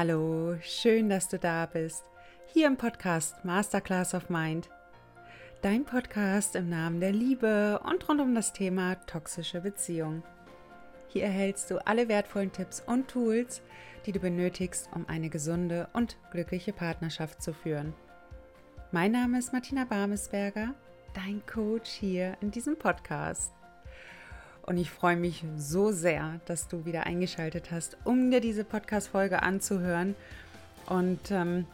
Hallo, schön, dass du da bist. Hier im Podcast Masterclass of Mind. Dein Podcast im Namen der Liebe und rund um das Thema toxische Beziehung. Hier erhältst du alle wertvollen Tipps und Tools, die du benötigst, um eine gesunde und glückliche Partnerschaft zu führen. Mein Name ist Martina Barmesberger, dein Coach hier in diesem Podcast. Und ich freue mich so sehr, dass du wieder eingeschaltet hast, um dir diese Podcast-Folge anzuhören. Und ähm,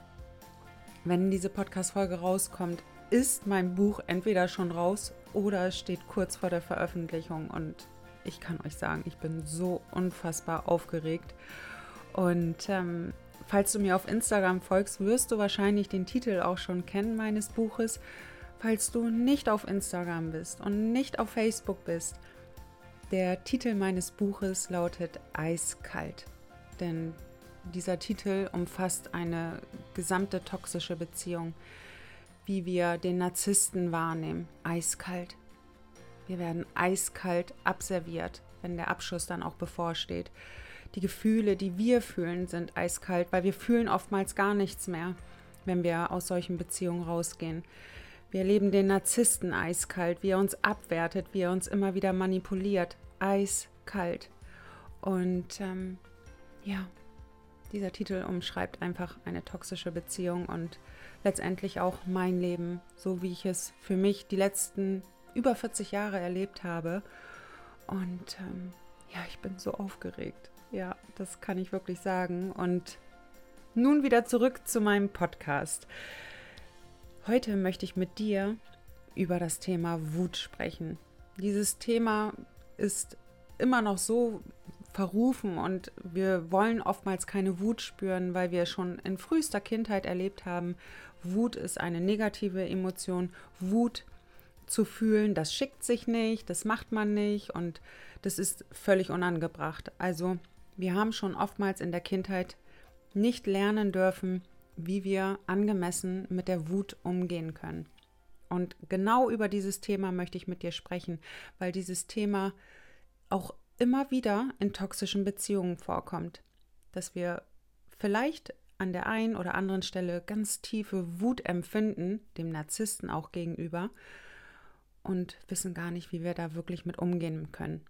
wenn diese Podcast-Folge rauskommt, ist mein Buch entweder schon raus oder steht kurz vor der Veröffentlichung. Und ich kann euch sagen, ich bin so unfassbar aufgeregt. Und ähm, falls du mir auf Instagram folgst, wirst du wahrscheinlich den Titel auch schon kennen meines Buches. Falls du nicht auf Instagram bist und nicht auf Facebook bist, der Titel meines Buches lautet Eiskalt, denn dieser Titel umfasst eine gesamte toxische Beziehung, wie wir den Narzissten wahrnehmen. Eiskalt. Wir werden eiskalt abserviert, wenn der Abschuss dann auch bevorsteht. Die Gefühle, die wir fühlen, sind eiskalt, weil wir fühlen oftmals gar nichts mehr, wenn wir aus solchen Beziehungen rausgehen. Wir erleben den Narzissten eiskalt, wie er uns abwertet, wie er uns immer wieder manipuliert, eiskalt. Und ähm, ja, dieser Titel umschreibt einfach eine toxische Beziehung und letztendlich auch mein Leben, so wie ich es für mich die letzten über 40 Jahre erlebt habe. Und ähm, ja, ich bin so aufgeregt. Ja, das kann ich wirklich sagen. Und nun wieder zurück zu meinem Podcast. Heute möchte ich mit dir über das Thema Wut sprechen. Dieses Thema ist immer noch so verrufen und wir wollen oftmals keine Wut spüren, weil wir schon in frühester Kindheit erlebt haben, Wut ist eine negative Emotion. Wut zu fühlen, das schickt sich nicht, das macht man nicht und das ist völlig unangebracht. Also wir haben schon oftmals in der Kindheit nicht lernen dürfen, wie wir angemessen mit der Wut umgehen können. Und genau über dieses Thema möchte ich mit dir sprechen, weil dieses Thema auch immer wieder in toxischen Beziehungen vorkommt. Dass wir vielleicht an der einen oder anderen Stelle ganz tiefe Wut empfinden, dem Narzissten auch gegenüber, und wissen gar nicht, wie wir da wirklich mit umgehen können.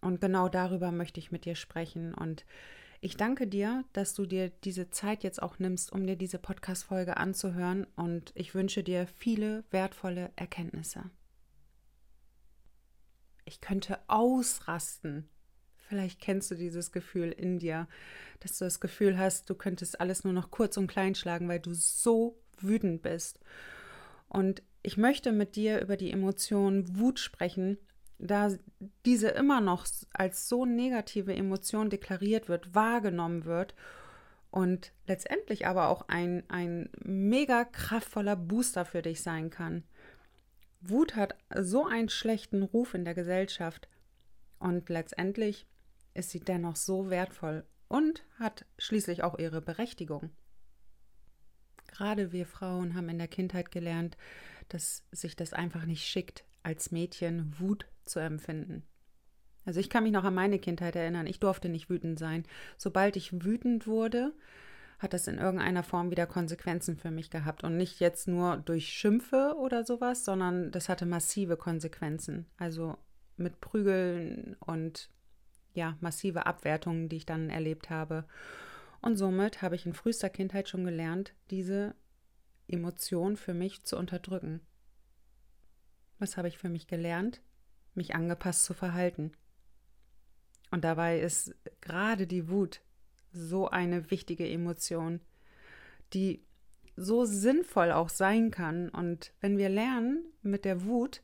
Und genau darüber möchte ich mit dir sprechen. Und ich danke dir, dass du dir diese Zeit jetzt auch nimmst, um dir diese Podcast-Folge anzuhören. Und ich wünsche dir viele wertvolle Erkenntnisse. Ich könnte ausrasten. Vielleicht kennst du dieses Gefühl in dir, dass du das Gefühl hast, du könntest alles nur noch kurz und klein schlagen, weil du so wütend bist. Und ich möchte mit dir über die Emotion Wut sprechen, da diese immer noch als so negative Emotion deklariert wird, wahrgenommen wird und letztendlich aber auch ein, ein mega kraftvoller Booster für dich sein kann. Wut hat so einen schlechten Ruf in der Gesellschaft und letztendlich ist sie dennoch so wertvoll und hat schließlich auch ihre Berechtigung. Gerade wir Frauen haben in der Kindheit gelernt, dass sich das einfach nicht schickt, als Mädchen Wut zu empfinden. Also ich kann mich noch an meine Kindheit erinnern. Ich durfte nicht wütend sein. Sobald ich wütend wurde, hat das in irgendeiner Form wieder Konsequenzen für mich gehabt. Und nicht jetzt nur durch Schimpfe oder sowas, sondern das hatte massive Konsequenzen. Also mit Prügeln und ja, massive Abwertungen, die ich dann erlebt habe. Und somit habe ich in frühester Kindheit schon gelernt, diese Emotion für mich zu unterdrücken. Was habe ich für mich gelernt? Mich angepasst zu verhalten. Und dabei ist gerade die Wut so eine wichtige Emotion, die so sinnvoll auch sein kann. Und wenn wir lernen, mit der Wut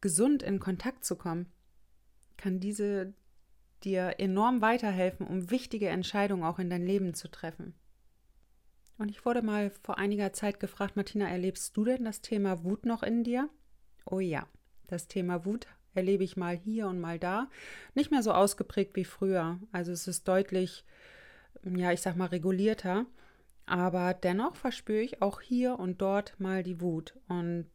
gesund in Kontakt zu kommen, kann diese dir enorm weiterhelfen, um wichtige Entscheidungen auch in dein Leben zu treffen. Und ich wurde mal vor einiger Zeit gefragt, Martina, erlebst du denn das Thema Wut noch in dir? Oh ja, das Thema Wut erlebe ich mal hier und mal da. Nicht mehr so ausgeprägt wie früher. Also es ist deutlich, ja, ich sag mal, regulierter. Aber dennoch verspüre ich auch hier und dort mal die Wut. Und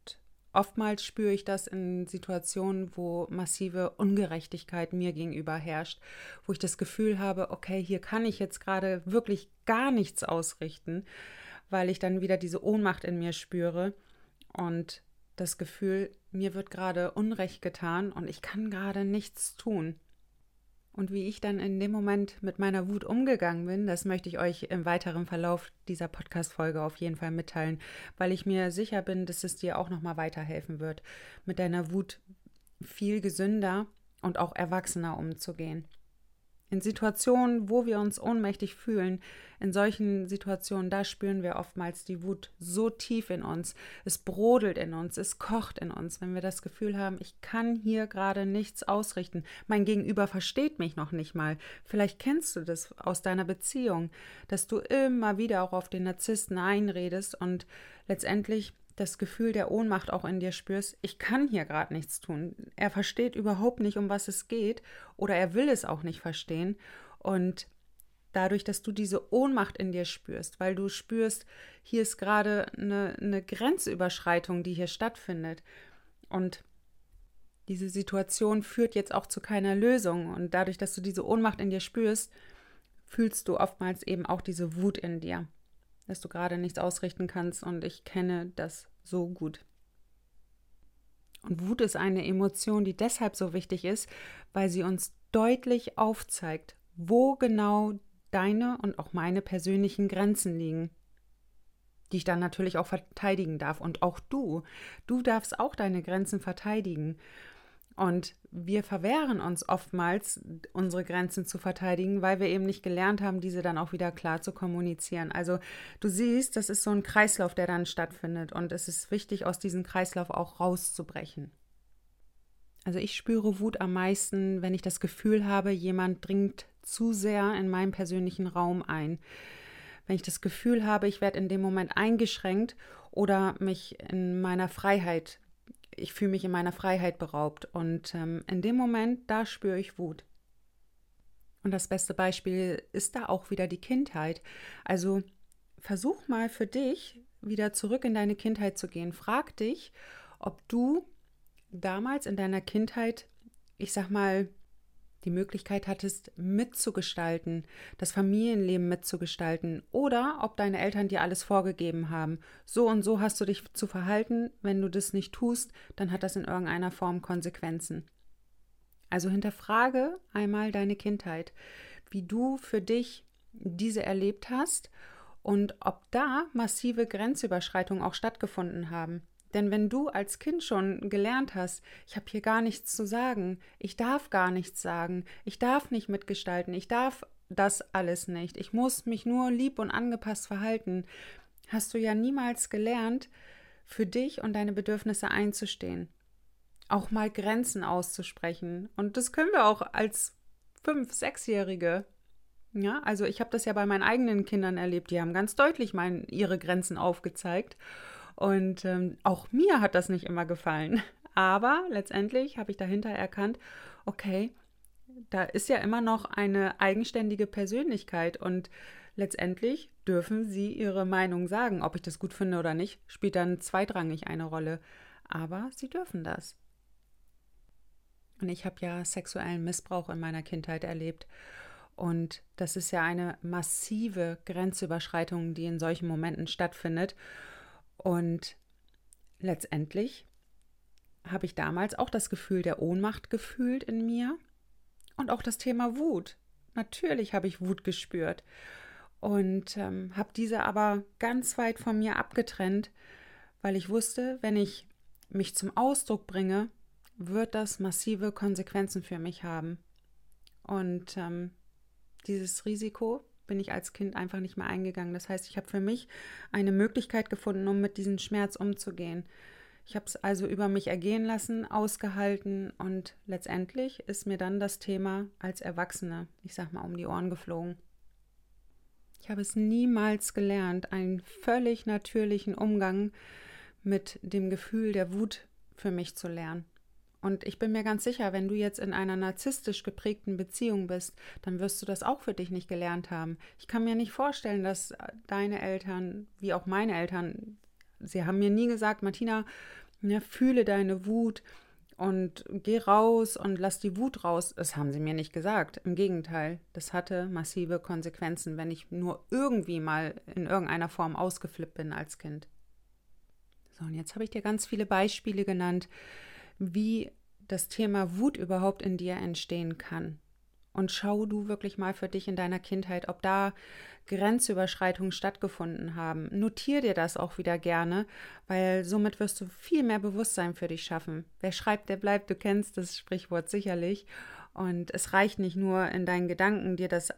oftmals spüre ich das in Situationen, wo massive Ungerechtigkeit mir gegenüber herrscht, wo ich das Gefühl habe, okay, hier kann ich jetzt gerade wirklich gar nichts ausrichten, weil ich dann wieder diese Ohnmacht in mir spüre und das Gefühl, mir wird gerade Unrecht getan und ich kann gerade nichts tun. Und wie ich dann in dem Moment mit meiner Wut umgegangen bin, das möchte ich euch im weiteren Verlauf dieser Podcast-Folge auf jeden Fall mitteilen, weil ich mir sicher bin, dass es dir auch nochmal weiterhelfen wird, mit deiner Wut viel gesünder und auch erwachsener umzugehen. In Situationen, wo wir uns ohnmächtig fühlen, in solchen Situationen, da spüren wir oftmals die Wut so tief in uns. Es brodelt in uns, es kocht in uns, wenn wir das Gefühl haben, ich kann hier gerade nichts ausrichten. Mein Gegenüber versteht mich noch nicht mal. Vielleicht kennst du das aus deiner Beziehung, dass du immer wieder auch auf den Narzissten einredest und letztendlich das Gefühl der Ohnmacht auch in dir spürst, ich kann hier gerade nichts tun. Er versteht überhaupt nicht, um was es geht oder er will es auch nicht verstehen. Und dadurch, dass du diese Ohnmacht in dir spürst, weil du spürst, hier ist gerade eine, eine Grenzüberschreitung, die hier stattfindet. Und diese Situation führt jetzt auch zu keiner Lösung. Und dadurch, dass du diese Ohnmacht in dir spürst, fühlst du oftmals eben auch diese Wut in dir dass du gerade nichts ausrichten kannst und ich kenne das so gut. Und Wut ist eine Emotion, die deshalb so wichtig ist, weil sie uns deutlich aufzeigt, wo genau deine und auch meine persönlichen Grenzen liegen, die ich dann natürlich auch verteidigen darf. Und auch du, du darfst auch deine Grenzen verteidigen. Und wir verwehren uns oftmals, unsere Grenzen zu verteidigen, weil wir eben nicht gelernt haben, diese dann auch wieder klar zu kommunizieren. Also du siehst, das ist so ein Kreislauf, der dann stattfindet. Und es ist wichtig, aus diesem Kreislauf auch rauszubrechen. Also ich spüre Wut am meisten, wenn ich das Gefühl habe, jemand dringt zu sehr in meinen persönlichen Raum ein. Wenn ich das Gefühl habe, ich werde in dem Moment eingeschränkt oder mich in meiner Freiheit ich fühle mich in meiner Freiheit beraubt. Und ähm, in dem Moment, da spüre ich Wut. Und das beste Beispiel ist da auch wieder die Kindheit. Also versuch mal für dich wieder zurück in deine Kindheit zu gehen. Frag dich, ob du damals in deiner Kindheit, ich sag mal, die Möglichkeit hattest, mitzugestalten, das Familienleben mitzugestalten oder ob deine Eltern dir alles vorgegeben haben. So und so hast du dich zu verhalten. Wenn du das nicht tust, dann hat das in irgendeiner Form Konsequenzen. Also hinterfrage einmal deine Kindheit, wie du für dich diese erlebt hast und ob da massive Grenzüberschreitungen auch stattgefunden haben. Denn wenn du als Kind schon gelernt hast, ich habe hier gar nichts zu sagen, ich darf gar nichts sagen, ich darf nicht mitgestalten, ich darf das alles nicht, ich muss mich nur lieb und angepasst verhalten, hast du ja niemals gelernt, für dich und deine Bedürfnisse einzustehen. Auch mal Grenzen auszusprechen. Und das können wir auch als fünf-, sechsjährige. Ja, also ich habe das ja bei meinen eigenen Kindern erlebt. Die haben ganz deutlich mein, ihre Grenzen aufgezeigt. Und ähm, auch mir hat das nicht immer gefallen. Aber letztendlich habe ich dahinter erkannt, okay, da ist ja immer noch eine eigenständige Persönlichkeit und letztendlich dürfen sie ihre Meinung sagen. Ob ich das gut finde oder nicht, spielt dann zweitrangig eine Rolle. Aber sie dürfen das. Und ich habe ja sexuellen Missbrauch in meiner Kindheit erlebt. Und das ist ja eine massive Grenzüberschreitung, die in solchen Momenten stattfindet. Und letztendlich habe ich damals auch das Gefühl der Ohnmacht gefühlt in mir und auch das Thema Wut. Natürlich habe ich Wut gespürt und ähm, habe diese aber ganz weit von mir abgetrennt, weil ich wusste, wenn ich mich zum Ausdruck bringe, wird das massive Konsequenzen für mich haben. Und ähm, dieses Risiko bin ich als Kind einfach nicht mehr eingegangen. Das heißt, ich habe für mich eine Möglichkeit gefunden, um mit diesem Schmerz umzugehen. Ich habe es also über mich ergehen lassen, ausgehalten und letztendlich ist mir dann das Thema als Erwachsene, ich sag mal, um die Ohren geflogen. Ich habe es niemals gelernt, einen völlig natürlichen Umgang mit dem Gefühl der Wut für mich zu lernen. Und ich bin mir ganz sicher, wenn du jetzt in einer narzisstisch geprägten Beziehung bist, dann wirst du das auch für dich nicht gelernt haben. Ich kann mir nicht vorstellen, dass deine Eltern, wie auch meine Eltern, sie haben mir nie gesagt, Martina, Ja, fühle deine Wut und geh raus und lass die Wut raus. Das haben sie mir nicht gesagt. Im Gegenteil, das hatte massive Konsequenzen, wenn ich nur irgendwie mal in irgendeiner Form ausgeflippt bin als Kind. So, und jetzt habe ich dir ganz viele Beispiele genannt, wie das Thema Wut überhaupt in dir entstehen kann. Und schau du wirklich mal für dich in deiner Kindheit, ob da Grenzüberschreitungen stattgefunden haben. Notier dir das auch wieder gerne, weil somit wirst du viel mehr Bewusstsein für dich schaffen. Wer schreibt, der bleibt. Du kennst das Sprichwort sicherlich. Und es reicht nicht nur in deinen Gedanken, dir das,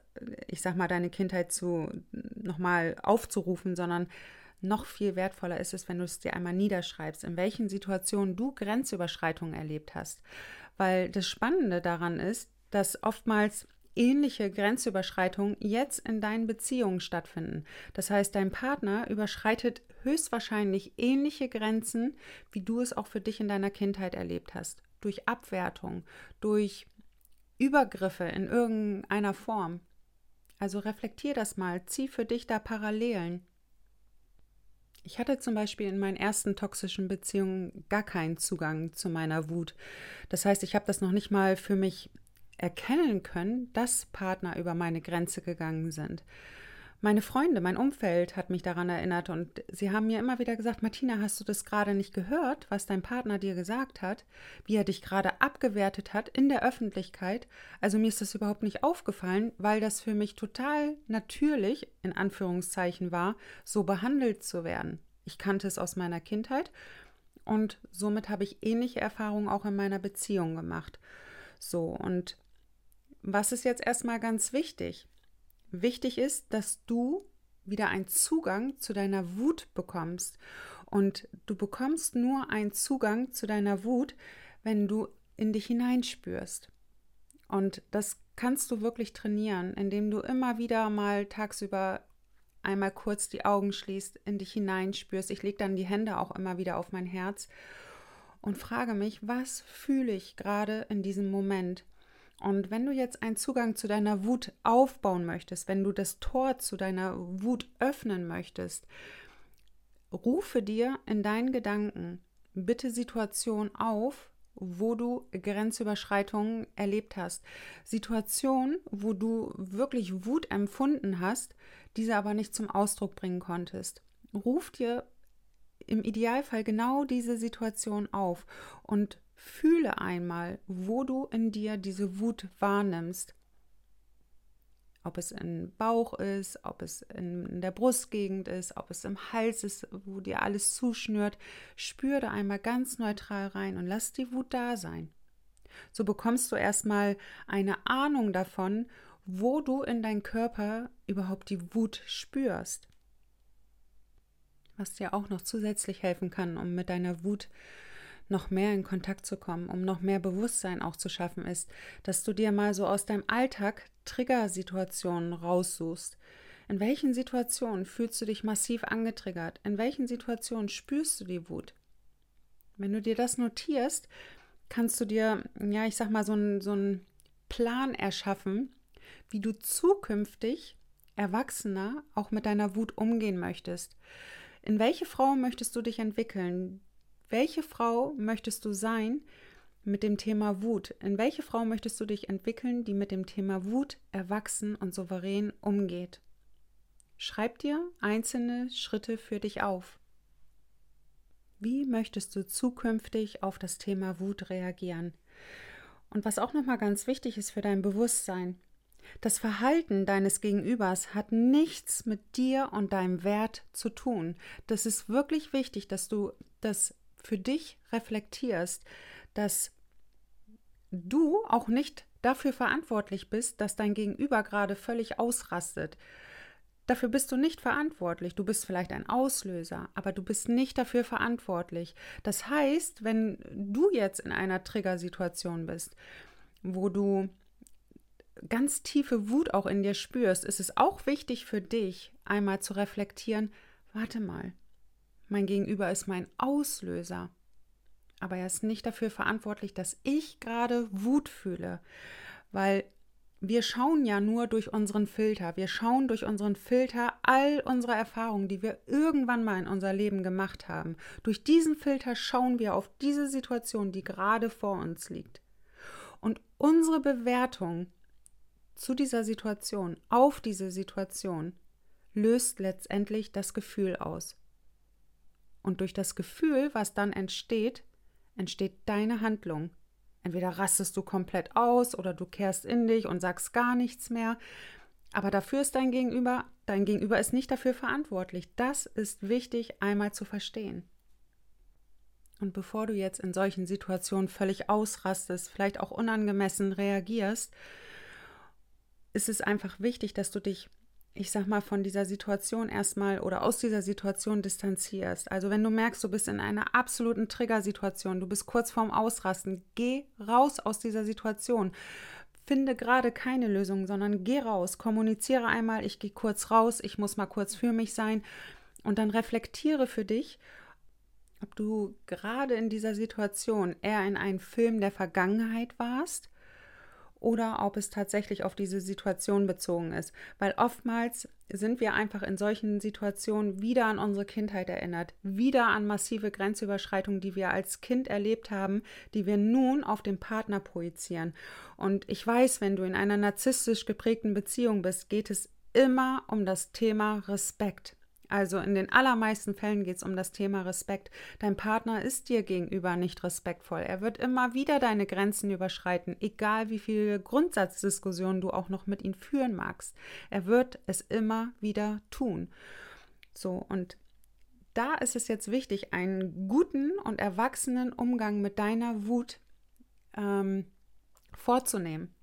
ich sag mal, deine Kindheit zu nochmal aufzurufen, sondern noch viel wertvoller ist es, wenn du es dir einmal niederschreibst, in welchen Situationen du Grenzüberschreitungen erlebt hast. Weil das Spannende daran ist, dass oftmals ähnliche Grenzüberschreitungen jetzt in deinen Beziehungen stattfinden. Das heißt, dein Partner überschreitet höchstwahrscheinlich ähnliche Grenzen, wie du es auch für dich in deiner Kindheit erlebt hast. Durch Abwertung, durch Übergriffe in irgendeiner Form. Also reflektier das mal, zieh für dich da Parallelen. Ich hatte zum Beispiel in meinen ersten toxischen Beziehungen gar keinen Zugang zu meiner Wut. Das heißt, ich habe das noch nicht mal für mich erkennen können, dass Partner über meine Grenze gegangen sind. Meine Freunde, mein Umfeld hat mich daran erinnert und sie haben mir immer wieder gesagt, Martina, hast du das gerade nicht gehört, was dein Partner dir gesagt hat, wie er dich gerade abgewertet hat in der Öffentlichkeit? Also mir ist das überhaupt nicht aufgefallen, weil das für mich total natürlich, in Anführungszeichen war, so behandelt zu werden. Ich kannte es aus meiner Kindheit und somit habe ich ähnliche Erfahrungen auch in meiner Beziehung gemacht. So, und was ist jetzt erstmal ganz wichtig? Wichtig ist, dass du wieder einen Zugang zu deiner Wut bekommst. Und du bekommst nur einen Zugang zu deiner Wut, wenn du in dich hineinspürst. Und das kannst du wirklich trainieren, indem du immer wieder mal tagsüber einmal kurz die Augen schließt, in dich hineinspürst. Ich lege dann die Hände auch immer wieder auf mein Herz und frage mich, was fühle ich gerade in diesem Moment? Und wenn du jetzt einen Zugang zu deiner Wut aufbauen möchtest, wenn du das Tor zu deiner Wut öffnen möchtest, rufe dir in deinen Gedanken bitte Situationen auf, wo du Grenzüberschreitungen erlebt hast. Situationen, wo du wirklich Wut empfunden hast, diese aber nicht zum Ausdruck bringen konntest. Ruf dir im Idealfall genau diese Situation auf und Fühle einmal, wo du in dir diese Wut wahrnimmst. Ob es im Bauch ist, ob es in der Brustgegend ist, ob es im Hals ist, wo dir alles zuschnürt. Spür da einmal ganz neutral rein und lass die Wut da sein. So bekommst du erstmal eine Ahnung davon, wo du in deinem Körper überhaupt die Wut spürst. Was dir auch noch zusätzlich helfen kann, um mit deiner Wut zu noch mehr in Kontakt zu kommen, um noch mehr Bewusstsein auch zu schaffen, ist, dass du dir mal so aus deinem Alltag Triggersituationen raussuchst. In welchen Situationen fühlst du dich massiv angetriggert? In welchen Situationen spürst du die Wut? Wenn du dir das notierst, kannst du dir, ja, ich sag mal, so einen so Plan erschaffen, wie du zukünftig erwachsener auch mit deiner Wut umgehen möchtest. In welche Frau möchtest du dich entwickeln? Welche Frau möchtest du sein mit dem Thema Wut? In welche Frau möchtest du dich entwickeln, die mit dem Thema Wut erwachsen und souverän umgeht? Schreib dir einzelne Schritte für dich auf. Wie möchtest du zukünftig auf das Thema Wut reagieren? Und was auch nochmal ganz wichtig ist für dein Bewusstsein, das Verhalten deines Gegenübers hat nichts mit dir und deinem Wert zu tun. Das ist wirklich wichtig, dass du das für dich reflektierst, dass du auch nicht dafür verantwortlich bist, dass dein Gegenüber gerade völlig ausrastet. Dafür bist du nicht verantwortlich. Du bist vielleicht ein Auslöser, aber du bist nicht dafür verantwortlich. Das heißt, wenn du jetzt in einer Triggersituation bist, wo du ganz tiefe Wut auch in dir spürst, ist es auch wichtig für dich, einmal zu reflektieren, warte mal, mein Gegenüber ist mein Auslöser. Aber er ist nicht dafür verantwortlich, dass ich gerade Wut fühle. Weil wir schauen ja nur durch unseren Filter. Wir schauen durch unseren Filter all unsere Erfahrungen, die wir irgendwann mal in unser Leben gemacht haben. Durch diesen Filter schauen wir auf diese Situation, die gerade vor uns liegt. Und unsere Bewertung zu dieser Situation, auf diese Situation, löst letztendlich das Gefühl aus. Und durch das Gefühl, was dann entsteht, entsteht deine Handlung, Entweder rastest du komplett aus oder du kehrst in dich und sagst gar nichts mehr. Aber dafür ist dein Gegenüber, dein Gegenüber ist nicht dafür verantwortlich. Das ist wichtig einmal zu verstehen. Und bevor du jetzt in solchen Situationen völlig ausrastest, vielleicht auch unangemessen reagierst, ist es einfach wichtig, dass du dich ich sag mal, von dieser Situation erstmal oder aus dieser Situation distanzierst. Also wenn du merkst, du bist in einer absoluten Triggersituation, du bist kurz vorm Ausrasten, geh raus aus dieser Situation. Finde gerade keine Lösung, sondern geh raus, kommuniziere einmal, ich gehe kurz raus, ich muss mal kurz für mich sein und dann reflektiere für dich, ob du gerade in dieser Situation eher in einem Film der Vergangenheit warst oder ob es tatsächlich auf diese Situation bezogen ist. Weil oftmals sind wir einfach in solchen Situationen wieder an unsere Kindheit erinnert, wieder an massive Grenzüberschreitungen, die wir als Kind erlebt haben, die wir nun auf den Partner projizieren. Und ich weiß, wenn du in einer narzisstisch geprägten Beziehung bist, geht es immer um das Thema Respekt. Also in den allermeisten Fällen geht es um das Thema Respekt. Dein Partner ist dir gegenüber nicht respektvoll. Er wird immer wieder deine Grenzen überschreiten, egal wie viele Grundsatzdiskussionen du auch noch mit ihm führen magst. Er wird es immer wieder tun. So, und da ist es jetzt wichtig, einen guten und erwachsenen Umgang mit deiner Wut ähm, vorzunehmen.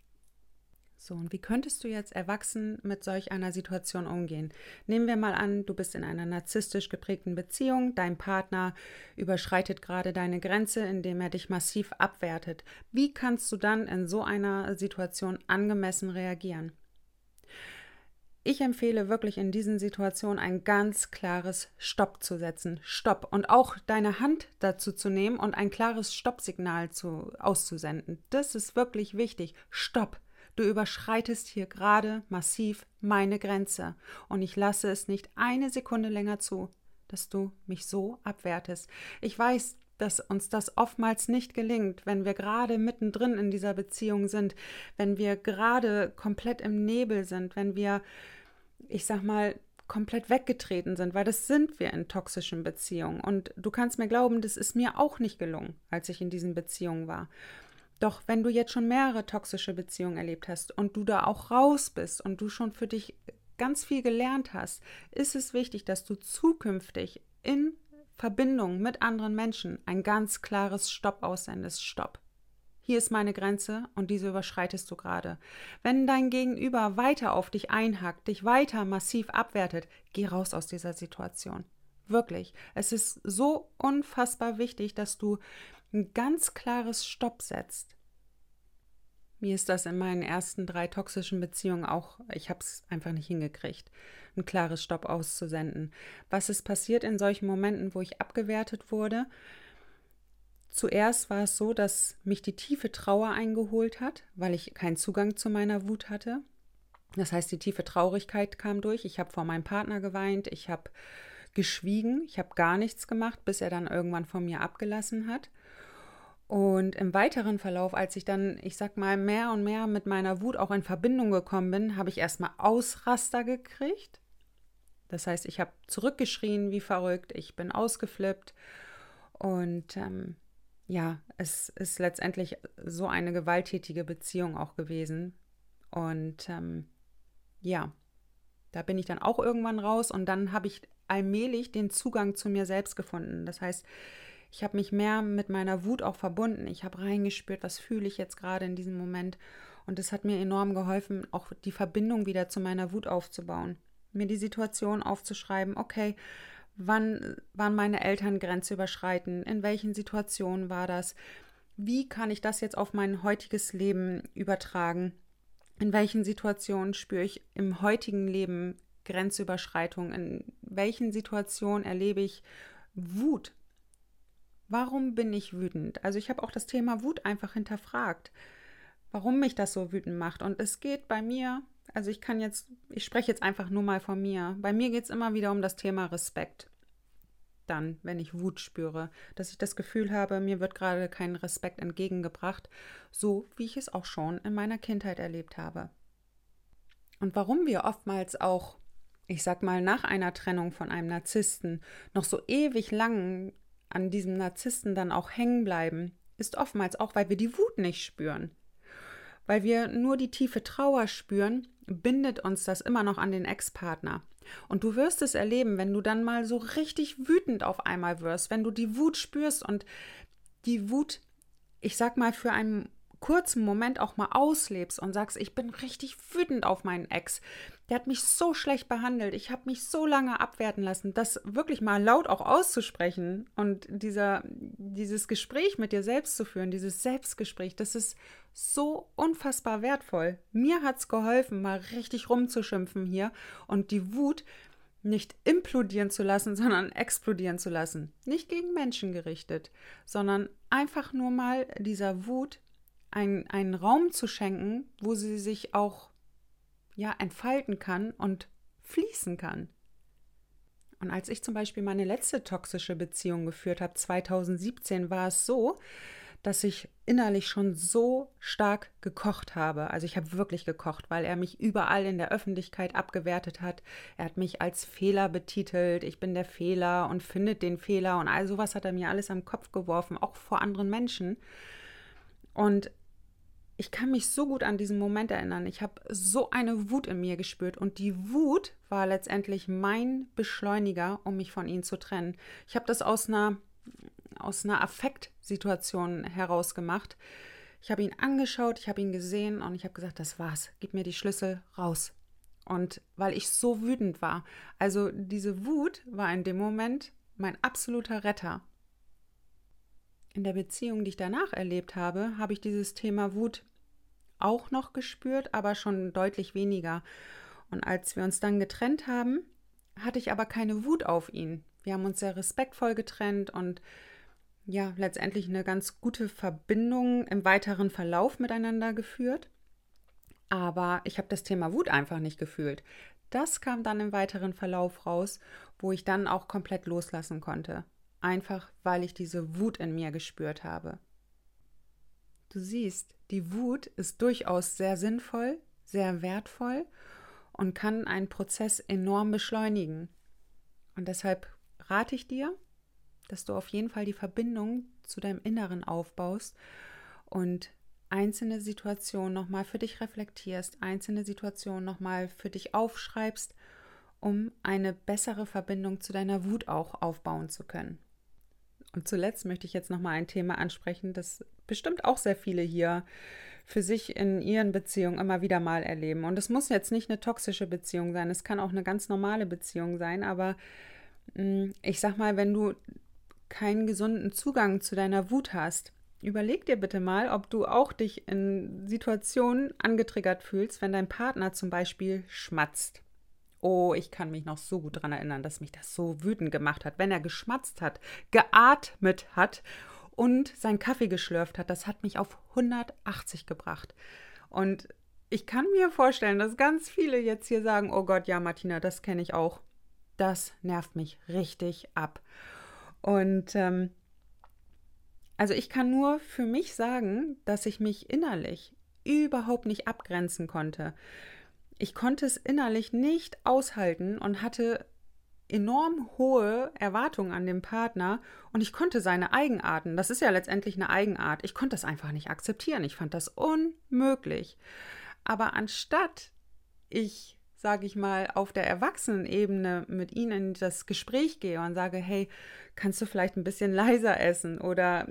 So, und wie könntest du jetzt erwachsen mit solch einer Situation umgehen? Nehmen wir mal an, du bist in einer narzisstisch geprägten Beziehung, dein Partner überschreitet gerade deine Grenze, indem er dich massiv abwertet. Wie kannst du dann in so einer Situation angemessen reagieren? Ich empfehle wirklich in diesen Situationen ein ganz klares Stopp zu setzen. Stopp. Und auch deine Hand dazu zu nehmen und ein klares Stoppsignal zu, auszusenden. Das ist wirklich wichtig. Stopp. Du überschreitest hier gerade massiv meine Grenze und ich lasse es nicht eine Sekunde länger zu, dass du mich so abwertest. Ich weiß, dass uns das oftmals nicht gelingt, wenn wir gerade mittendrin in dieser Beziehung sind, wenn wir gerade komplett im Nebel sind, wenn wir, ich sag mal, komplett weggetreten sind, weil das sind wir in toxischen Beziehungen. Und du kannst mir glauben, das ist mir auch nicht gelungen, als ich in diesen Beziehungen war. Doch wenn du jetzt schon mehrere toxische Beziehungen erlebt hast und du da auch raus bist und du schon für dich ganz viel gelernt hast, ist es wichtig, dass du zukünftig in Verbindung mit anderen Menschen ein ganz klares Stopp aussendest. Stopp. Hier ist meine Grenze und diese überschreitest du gerade. Wenn dein Gegenüber weiter auf dich einhackt, dich weiter massiv abwertet, geh raus aus dieser Situation. Wirklich. Es ist so unfassbar wichtig, dass du ein ganz klares Stopp setzt. Mir ist das in meinen ersten drei toxischen Beziehungen auch, ich habe es einfach nicht hingekriegt, ein klares Stopp auszusenden. Was ist passiert in solchen Momenten, wo ich abgewertet wurde? Zuerst war es so, dass mich die tiefe Trauer eingeholt hat, weil ich keinen Zugang zu meiner Wut hatte. Das heißt, die tiefe Traurigkeit kam durch. Ich habe vor meinem Partner geweint, ich habe geschwiegen, ich habe gar nichts gemacht, bis er dann irgendwann von mir abgelassen hat. Und im weiteren Verlauf, als ich dann, ich sag mal, mehr und mehr mit meiner Wut auch in Verbindung gekommen bin, habe ich erstmal Ausraster gekriegt. Das heißt, ich habe zurückgeschrien wie verrückt, ich bin ausgeflippt. Und ähm, ja, es ist letztendlich so eine gewalttätige Beziehung auch gewesen. Und ähm, ja, da bin ich dann auch irgendwann raus und dann habe ich allmählich den Zugang zu mir selbst gefunden. Das heißt, ich habe mich mehr mit meiner Wut auch verbunden. Ich habe reingespürt, was fühle ich jetzt gerade in diesem Moment. Und es hat mir enorm geholfen, auch die Verbindung wieder zu meiner Wut aufzubauen. Mir die Situation aufzuschreiben, okay, wann waren meine Eltern grenzüberschreitend? In welchen Situationen war das? Wie kann ich das jetzt auf mein heutiges Leben übertragen? In welchen Situationen spüre ich im heutigen Leben Grenzüberschreitung? In welchen Situationen erlebe ich Wut? Warum bin ich wütend? Also ich habe auch das Thema Wut einfach hinterfragt. warum mich das so wütend macht. Und es geht bei mir, also ich kann jetzt, ich spreche jetzt einfach nur mal von mir. Bei mir geht es immer wieder um das Thema Respekt. Dann, wenn ich Wut spüre, dass ich das Gefühl habe, mir wird gerade kein Respekt entgegengebracht, so wie ich es auch schon in meiner Kindheit erlebt habe. Und warum wir oftmals auch, ich sag mal, nach einer Trennung von einem Narzissten noch so ewig lang an diesem Narzissten dann auch hängen bleiben, ist oftmals auch, weil wir die Wut nicht spüren weil wir nur die tiefe Trauer spüren, bindet uns das immer noch an den Ex-Partner. Und du wirst es erleben, wenn du dann mal so richtig wütend auf einmal wirst, wenn du die Wut spürst und die Wut, ich sag mal, für einen kurzen Moment auch mal auslebst und sagst, ich bin richtig wütend auf meinen Ex. Der hat mich so schlecht behandelt. Ich habe mich so lange abwerten lassen, das wirklich mal laut auch auszusprechen und dieser, dieses Gespräch mit dir selbst zu führen, dieses Selbstgespräch, das ist so unfassbar wertvoll. Mir hat es geholfen, mal richtig rumzuschimpfen hier und die Wut nicht implodieren zu lassen, sondern explodieren zu lassen. Nicht gegen Menschen gerichtet, sondern einfach nur mal dieser Wut ein, einen Raum zu schenken, wo sie sich auch ja, entfalten kann und fließen kann. Und als ich zum Beispiel meine letzte toxische Beziehung geführt habe, 2017, war es so, dass ich innerlich schon so stark gekocht habe. Also ich habe wirklich gekocht, weil er mich überall in der Öffentlichkeit abgewertet hat. Er hat mich als Fehler betitelt, ich bin der Fehler und findet den Fehler und all sowas hat er mir alles am Kopf geworfen, auch vor anderen Menschen. Und ich kann mich so gut an diesen Moment erinnern. Ich habe so eine Wut in mir gespürt und die Wut war letztendlich mein Beschleuniger, um mich von ihnen zu trennen. Ich habe das aus einer, aus einer Affektsituation heraus gemacht. Ich habe ihn angeschaut, ich habe ihn gesehen und ich habe gesagt, das war's. Gib mir die Schlüssel raus. Und weil ich so wütend war. Also diese Wut war in dem Moment mein absoluter Retter. In der Beziehung, die ich danach erlebt habe, habe ich dieses Thema Wut auch noch gespürt, aber schon deutlich weniger. Und als wir uns dann getrennt haben, hatte ich aber keine Wut auf ihn. Wir haben uns sehr respektvoll getrennt und ja, letztendlich eine ganz gute Verbindung im weiteren Verlauf miteinander geführt. Aber ich habe das Thema Wut einfach nicht gefühlt. Das kam dann im weiteren Verlauf raus, wo ich dann auch komplett loslassen konnte. Einfach weil ich diese Wut in mir gespürt habe. Du siehst, die Wut ist durchaus sehr sinnvoll, sehr wertvoll und kann einen Prozess enorm beschleunigen. Und deshalb rate ich dir, dass du auf jeden Fall die Verbindung zu deinem Inneren aufbaust und einzelne Situationen nochmal für dich reflektierst, einzelne Situationen nochmal für dich aufschreibst, um eine bessere Verbindung zu deiner Wut auch aufbauen zu können. Und zuletzt möchte ich jetzt nochmal ein Thema ansprechen, das bestimmt auch sehr viele hier für sich in ihren Beziehungen immer wieder mal erleben. Und es muss jetzt nicht eine toxische Beziehung sein, es kann auch eine ganz normale Beziehung sein, aber mh, mm, ich sag mal, wenn du keinen gesunden Zugang zu deiner Wut hast, überleg dir bitte mal, ob du auch dich in Situationen angetriggert fühlst, wenn dein Partner zum Beispiel schmatzt. Oh, ich kann mich noch so gut daran erinnern, dass mich das so wütend gemacht hat, wenn er geschmatzt hat, geatmet hat und seinen Kaffee geschlürft hat. Das hat mich auf 180 gebracht. Und ich kann mir vorstellen, dass ganz viele jetzt hier sagen, oh Gott, ja, Martina, das kenne ich auch. Das nervt mich richtig ab. Und ähm, also ich kann nur für mich sagen, dass ich mich innerlich überhaupt nicht abgrenzen konnte. Ich konnte es innerlich nicht aushalten und hatte enorm hohe Erwartungen an den Partner und ich konnte seine Eigenarten, das ist ja letztendlich eine Eigenart, ich konnte das einfach nicht akzeptieren. Ich fand das unmöglich. Aber anstatt ich, sage ich mal, auf der Erwachsenenebene mit ihnen in das Gespräch gehe und sage, hey, kannst du vielleicht ein bisschen leiser essen oder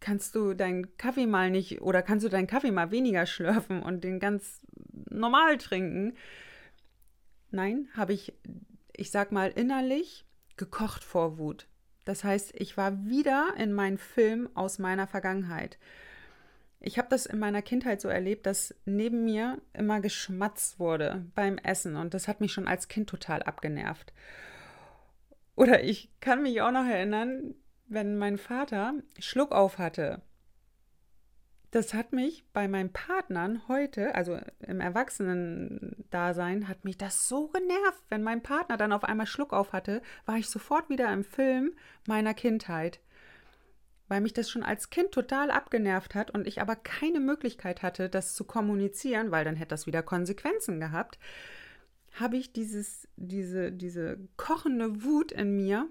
kannst du deinen Kaffee mal nicht oder kannst du deinen Kaffee mal weniger schlürfen und den ganz normal trinken. Nein, habe ich, ich sag mal, innerlich gekocht vor Wut. Das heißt, ich war wieder in meinem Film aus meiner Vergangenheit. Ich habe das in meiner Kindheit so erlebt, dass neben mir immer geschmatzt wurde beim Essen und das hat mich schon als Kind total abgenervt. Oder ich kann mich auch noch erinnern, wenn mein Vater Schluck auf hatte das hat mich bei meinen Partnern heute, also im Erwachsenen-Dasein, hat mich das so genervt. Wenn mein Partner dann auf einmal Schluck auf hatte, war ich sofort wieder im Film meiner Kindheit. Weil mich das schon als Kind total abgenervt hat und ich aber keine Möglichkeit hatte, das zu kommunizieren, weil dann hätte das wieder Konsequenzen gehabt, habe ich dieses, diese, diese kochende Wut in mir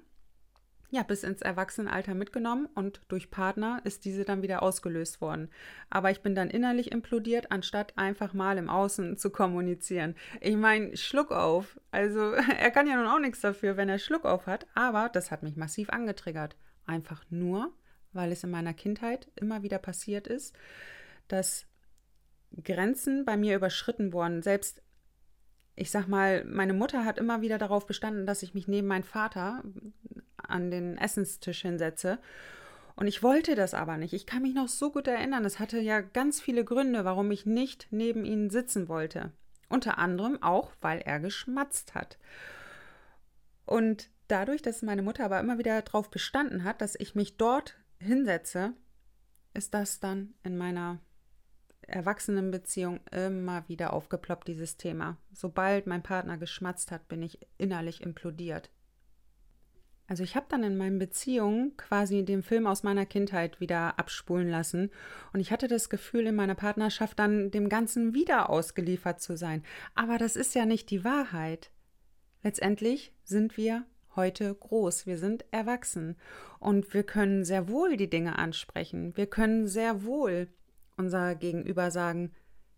ja, bis ins Erwachsenenalter mitgenommen und durch Partner ist diese dann wieder ausgelöst worden. Aber ich bin dann innerlich implodiert, anstatt einfach mal im Außen zu kommunizieren. Ich meine, Schluck auf. Also er kann ja nun auch nichts dafür, wenn er Schluck auf hat, aber das hat mich massiv angetriggert. Einfach nur, weil es in meiner Kindheit immer wieder passiert ist, dass Grenzen bei mir überschritten wurden. Selbst ich sag mal, meine Mutter hat immer wieder darauf bestanden, dass ich mich neben meinen Vater an den Essenstisch hinsetze. Und ich wollte das aber nicht. Ich kann mich noch so gut erinnern. Es hatte ja ganz viele Gründe, warum ich nicht neben ihnen sitzen wollte. Unter anderem auch, weil er geschmatzt hat. Und dadurch, dass meine Mutter aber immer wieder darauf bestanden hat, dass ich mich dort hinsetze, ist das dann in meiner Erwachsenenbeziehung immer wieder aufgeploppt, dieses Thema. Sobald mein Partner geschmatzt hat, bin ich innerlich implodiert. Also ich habe dann in meinen Beziehungen quasi den Film aus meiner Kindheit wieder abspulen lassen und ich hatte das Gefühl, in meiner Partnerschaft dann dem Ganzen wieder ausgeliefert zu sein. Aber das ist ja nicht die Wahrheit. Letztendlich sind wir heute groß, wir sind erwachsen und wir können sehr wohl die Dinge ansprechen. Wir können sehr wohl unser Gegenüber sagen,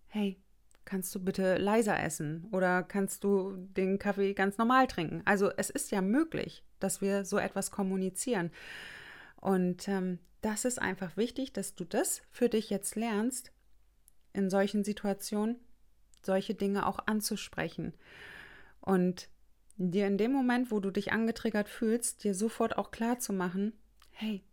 hey, kannst du bitte leiser essen oder kannst du den Kaffee ganz normal trinken? Also es ist ja möglich dass wir so etwas kommunizieren. Und ähm, das ist einfach wichtig, dass du das für dich jetzt lernst, in solchen Situationen solche Dinge auch anzusprechen. Und dir in dem Moment, wo du dich angetriggert fühlst, dir sofort auch klar zu machen, hey,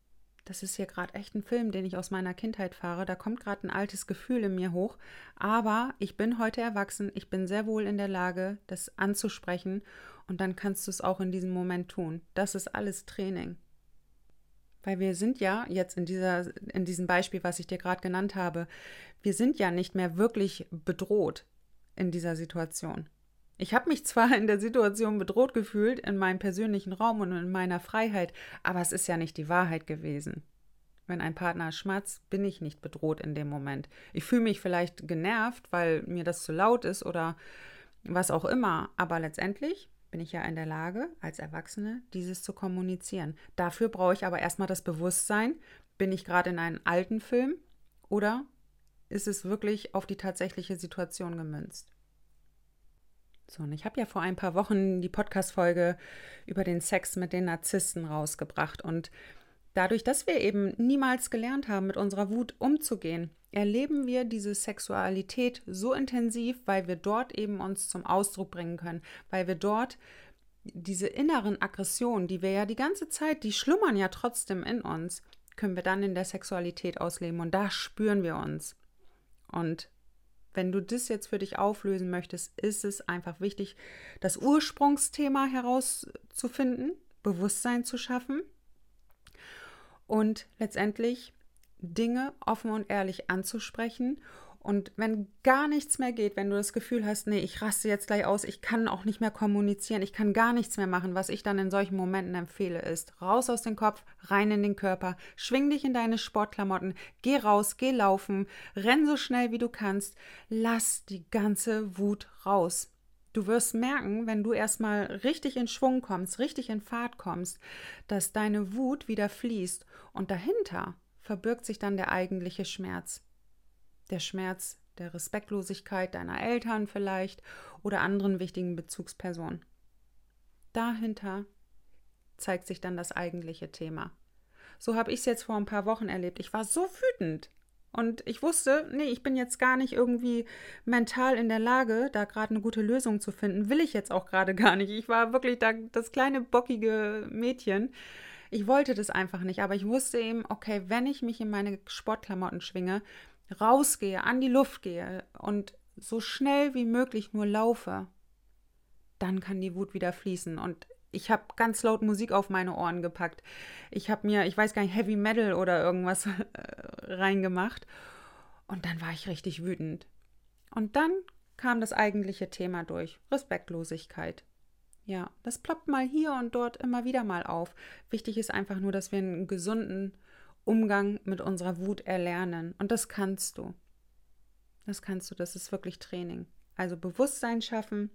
das ist hier gerade echt ein Film, den ich aus meiner Kindheit fahre. Da kommt gerade ein altes Gefühl in mir hoch. Aber ich bin heute erwachsen. Ich bin sehr wohl in der Lage, das anzusprechen und dann kannst du es auch in diesem Moment tun. Das ist alles Training. Weil wir sind ja jetzt in, dieser, in diesem Beispiel, was ich dir gerade genannt habe, wir sind ja nicht mehr wirklich bedroht in dieser Situation. Ich habe mich zwar in der Situation bedroht gefühlt, in meinem persönlichen Raum und in meiner Freiheit, aber es ist ja nicht die Wahrheit gewesen. Wenn ein Partner schmatzt, bin ich nicht bedroht in dem Moment. Ich fühle mich vielleicht genervt, weil mir das zu laut ist oder was auch immer, aber letztendlich bin ich ja in der Lage, als Erwachsene dieses zu kommunizieren. Dafür brauche ich aber erstmal das Bewusstsein, bin ich gerade in einem alten Film oder ist es wirklich auf die tatsächliche Situation gemünzt? So, und ich habe ja vor ein paar Wochen die Podcast-Folge über den Sex mit den Narzissten rausgebracht. Und dadurch, dass wir eben niemals gelernt haben, mit unserer Wut umzugehen, erleben wir diese Sexualität so intensiv, weil wir dort eben uns zum Ausdruck bringen können, weil wir dort diese inneren Aggressionen, die wir ja die ganze Zeit, die schlummern ja trotzdem in uns, können wir dann in der Sexualität ausleben und da spüren wir uns. Und wenn du das jetzt für dich auflösen möchtest, ist es einfach wichtig, das Ursprungsthema herauszufinden, Bewusstsein zu schaffen und letztendlich Dinge offen und ehrlich anzusprechen. Und wenn gar nichts mehr geht, wenn du das Gefühl hast, nee, ich raste jetzt gleich aus, ich kann auch nicht mehr kommunizieren, ich kann gar nichts mehr machen, was ich dann in solchen Momenten empfehle, ist raus aus dem Kopf, rein in den Körper, schwing dich in deine Sportklamotten, geh raus, geh laufen, renn so schnell wie du kannst, lass die ganze Wut raus. Du wirst merken, wenn du erstmal richtig in Schwung kommst, richtig in Fahrt kommst, dass deine Wut wieder fließt und dahinter verbirgt sich dann der eigentliche Schmerz. Der Schmerz der Respektlosigkeit deiner Eltern vielleicht oder anderen wichtigen Bezugspersonen. Dahinter zeigt sich dann das eigentliche Thema. So habe ich es jetzt vor ein paar Wochen erlebt. Ich war so wütend. Und ich wusste, nee, ich bin jetzt gar nicht irgendwie mental in der Lage, da gerade eine gute Lösung zu finden. Will ich jetzt auch gerade gar nicht. Ich war wirklich da das kleine bockige Mädchen, ich wollte das einfach nicht, aber ich wusste eben, okay, wenn ich mich in meine Sportklamotten schwinge, rausgehe, an die Luft gehe und so schnell wie möglich nur laufe, dann kann die Wut wieder fließen. Und ich habe ganz laut Musik auf meine Ohren gepackt. Ich habe mir, ich weiß gar nicht, Heavy Metal oder irgendwas äh, reingemacht. Und dann war ich richtig wütend. Und dann kam das eigentliche Thema durch, Respektlosigkeit. Ja, das ploppt mal hier und dort immer wieder mal auf. Wichtig ist einfach nur, dass wir einen gesunden Umgang mit unserer Wut erlernen. Und das kannst du. Das kannst du, das ist wirklich Training. Also Bewusstsein schaffen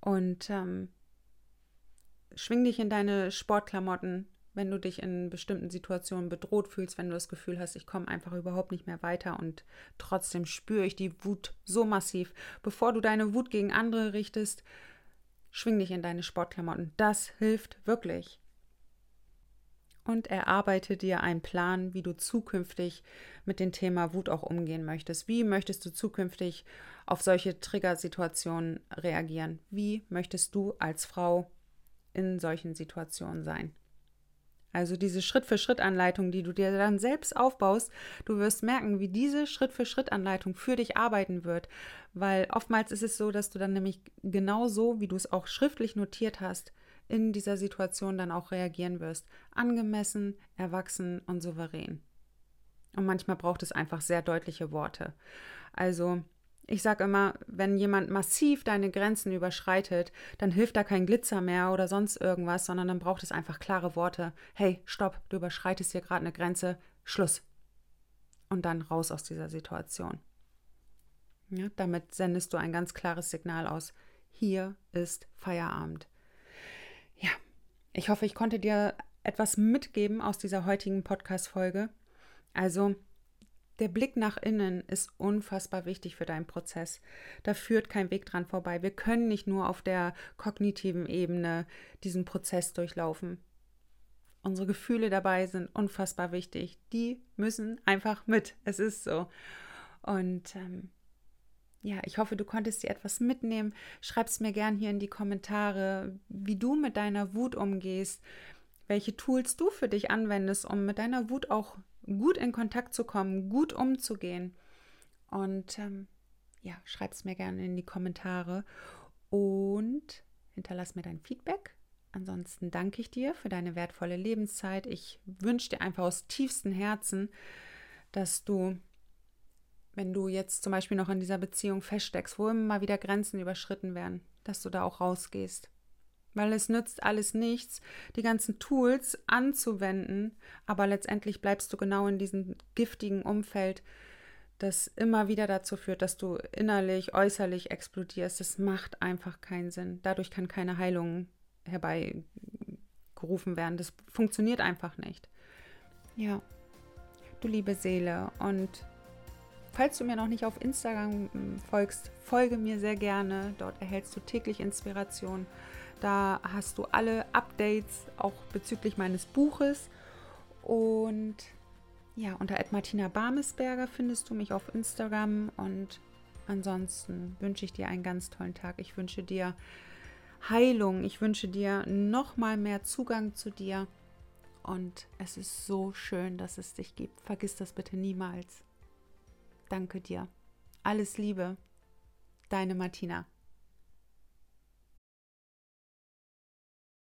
und ähm, schwing dich in deine Sportklamotten, wenn du dich in bestimmten Situationen bedroht fühlst, wenn du das Gefühl hast, ich komme einfach überhaupt nicht mehr weiter und trotzdem spüre ich die Wut so massiv. Bevor du deine Wut gegen andere richtest, schwing dich in deine Sportklamotten. Das hilft wirklich. Und erarbeite dir einen Plan, wie du zukünftig mit dem Thema Wut auch umgehen möchtest. Wie möchtest du zukünftig auf solche Triggersituationen reagieren? Wie möchtest du als Frau in solchen Situationen sein? Also diese Schritt-für-Schritt-Anleitung, die du dir dann selbst aufbaust, du wirst merken, wie diese Schritt-für-Schritt-Anleitung für dich arbeiten wird. Weil oftmals ist es so, dass du dann nämlich genau so, wie du es auch schriftlich notiert hast, in dieser Situation dann auch reagieren wirst. Angemessen, erwachsen und souverän. Und manchmal braucht es einfach sehr deutliche Worte. Also ich sage immer, wenn jemand massiv deine Grenzen überschreitet, dann hilft da kein Glitzer mehr oder sonst irgendwas, sondern dann braucht es einfach klare Worte. Hey, stopp, du überschreitest hier gerade eine Grenze, Schluss. Und dann raus aus dieser Situation. Ja, damit sendest du ein ganz klares Signal aus. Hier ist Feierabend. Ich hoffe, ich konnte dir etwas mitgeben aus dieser heutigen Podcast-Folge. Also, der Blick nach innen ist unfassbar wichtig für deinen Prozess. Da führt kein Weg dran vorbei. Wir können nicht nur auf der kognitiven Ebene diesen Prozess durchlaufen. Unsere Gefühle dabei sind unfassbar wichtig. Die müssen einfach mit. Es ist so. Und ähm, ja, ich hoffe, du konntest dir etwas mitnehmen. Schreib es mir gern hier in die Kommentare, wie du mit deiner Wut umgehst, welche Tools du für dich anwendest, um mit deiner Wut auch gut in Kontakt zu kommen, gut umzugehen. Und ähm, ja, schreib es mir gerne in die Kommentare und hinterlass mir dein Feedback. Ansonsten danke ich dir für deine wertvolle Lebenszeit. Ich wünsche dir einfach aus tiefstem Herzen, dass du, wenn du jetzt zum Beispiel noch in dieser Beziehung feststeckst, wo immer mal wieder Grenzen überschritten werden, dass du da auch rausgehst weil es nützt alles nichts, die ganzen Tools anzuwenden, aber letztendlich bleibst du genau in diesem giftigen Umfeld, das immer wieder dazu führt, dass du innerlich, äußerlich explodierst. Das macht einfach keinen Sinn. Dadurch kann keine Heilung herbeigerufen werden. Das funktioniert einfach nicht. Ja, du liebe Seele. Und falls du mir noch nicht auf Instagram folgst, folge mir sehr gerne. Dort erhältst du täglich Inspiration da hast du alle Updates auch bezüglich meines Buches. Und ja, unter Martina Barmesberger findest du mich auf Instagram. Und ansonsten wünsche ich dir einen ganz tollen Tag. Ich wünsche dir Heilung. Ich wünsche dir noch mal mehr Zugang zu dir. Und es ist so schön, dass es dich gibt. Vergiss das bitte niemals. Danke dir. Alles Liebe. Deine Martina.